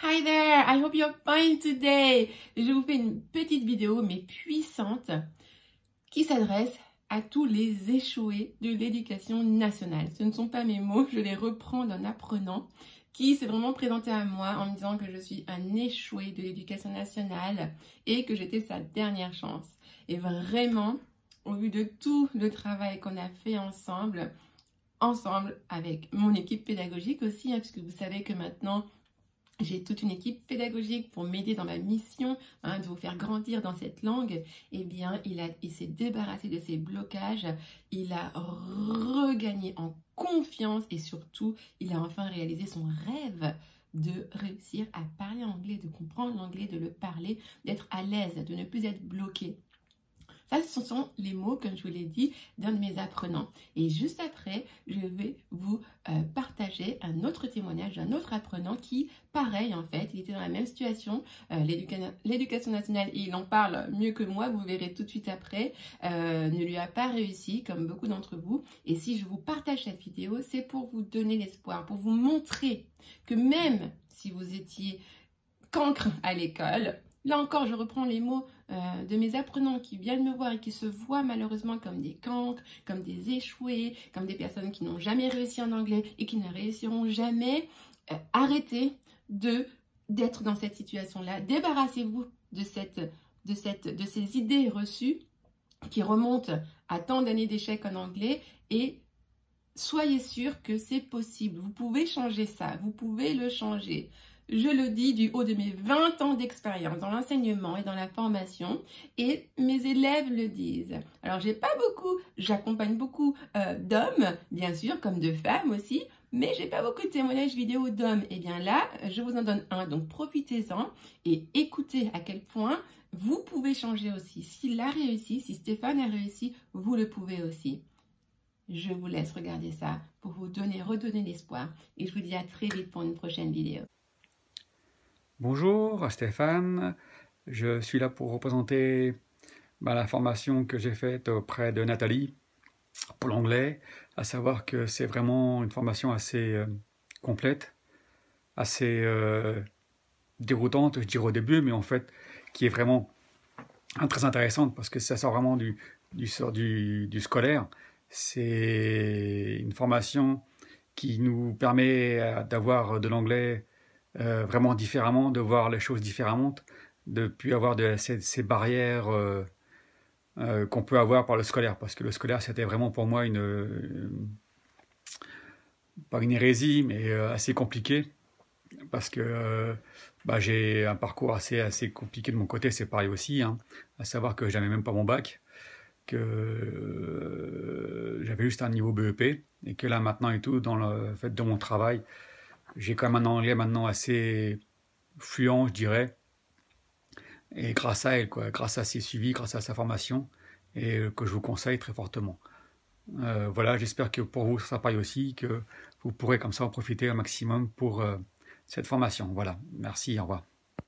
Hi there, I hope you're fine today. Je vous fais une petite vidéo, mais puissante, qui s'adresse à tous les échoués de l'éducation nationale. Ce ne sont pas mes mots, je les reprends d'un apprenant qui s'est vraiment présenté à moi en me disant que je suis un échoué de l'éducation nationale et que j'étais sa dernière chance. Et vraiment, au vu de tout le travail qu'on a fait ensemble, ensemble avec mon équipe pédagogique aussi, hein, puisque vous savez que maintenant, j'ai toute une équipe pédagogique pour m'aider dans ma mission hein, de vous faire grandir dans cette langue. Eh bien, il, il s'est débarrassé de ses blocages, il a regagné en confiance et surtout, il a enfin réalisé son rêve de réussir à parler anglais, de comprendre l'anglais, de le parler, d'être à l'aise, de ne plus être bloqué. Ça, ce sont les mots, comme je vous l'ai dit, d'un de mes apprenants. Et juste après, je vais vous euh, partager un autre témoignage d'un autre apprenant qui, pareil en fait, il était dans la même situation. Euh, l'éducation nationale, il en parle mieux que moi, vous verrez tout de suite après, euh, ne lui a pas réussi, comme beaucoup d'entre vous. Et si je vous partage cette vidéo, c'est pour vous donner l'espoir, pour vous montrer que même si vous étiez cancre à l'école, Là encore, je reprends les mots euh, de mes apprenants qui viennent me voir et qui se voient malheureusement comme des cancres, comme des échoués, comme des personnes qui n'ont jamais réussi en anglais et qui ne réussiront jamais. Euh, arrêtez d'être dans cette situation-là. Débarrassez-vous de, cette, de, de ces idées reçues qui remontent à tant d'années d'échecs en anglais et soyez sûr que c'est possible. Vous pouvez changer ça, vous pouvez le changer. Je le dis du haut de mes 20 ans d'expérience dans l'enseignement et dans la formation et mes élèves le disent. Alors j'ai pas beaucoup, j'accompagne beaucoup euh, d'hommes, bien sûr, comme de femmes aussi, mais j'ai pas beaucoup de témoignages vidéo d'hommes. Et eh bien là, je vous en donne un, donc profitez-en et écoutez à quel point vous pouvez changer aussi. S'il a réussi, si Stéphane a réussi, vous le pouvez aussi. Je vous laisse regarder ça pour vous donner, redonner l'espoir. Et je vous dis à très vite pour une prochaine vidéo. Bonjour Stéphane, je suis là pour représenter bah, la formation que j'ai faite auprès de Nathalie pour l'anglais, à savoir que c'est vraiment une formation assez euh, complète, assez euh, déroutante, je dirais au début, mais en fait qui est vraiment très intéressante parce que ça sort vraiment du, du, du scolaire. C'est une formation qui nous permet euh, d'avoir de l'anglais euh, vraiment différemment, de voir les choses différemment, de plus avoir ces, barrières euh, euh, qu'on peut avoir par le scolaire. Parce que le scolaire, c'était vraiment pour moi une, pas une hérésie, mais assez compliqué. Parce que bah, j'ai un parcours assez, assez compliqué de mon côté, c'est pareil aussi, hein, à savoir que j'avais même pas mon bac, que j'avais juste un niveau BEP, et que là maintenant et tout, dans le fait de mon travail, j'ai quand même un anglais maintenant assez fluent, je dirais. Et grâce à elle, grâce à ses suivis, grâce à sa formation, et que je vous conseille très fortement. Euh, voilà, j'espère que pour vous, ça pareil aussi, que vous pourrez comme ça en profiter un maximum pour euh, cette formation. Voilà, merci, au revoir.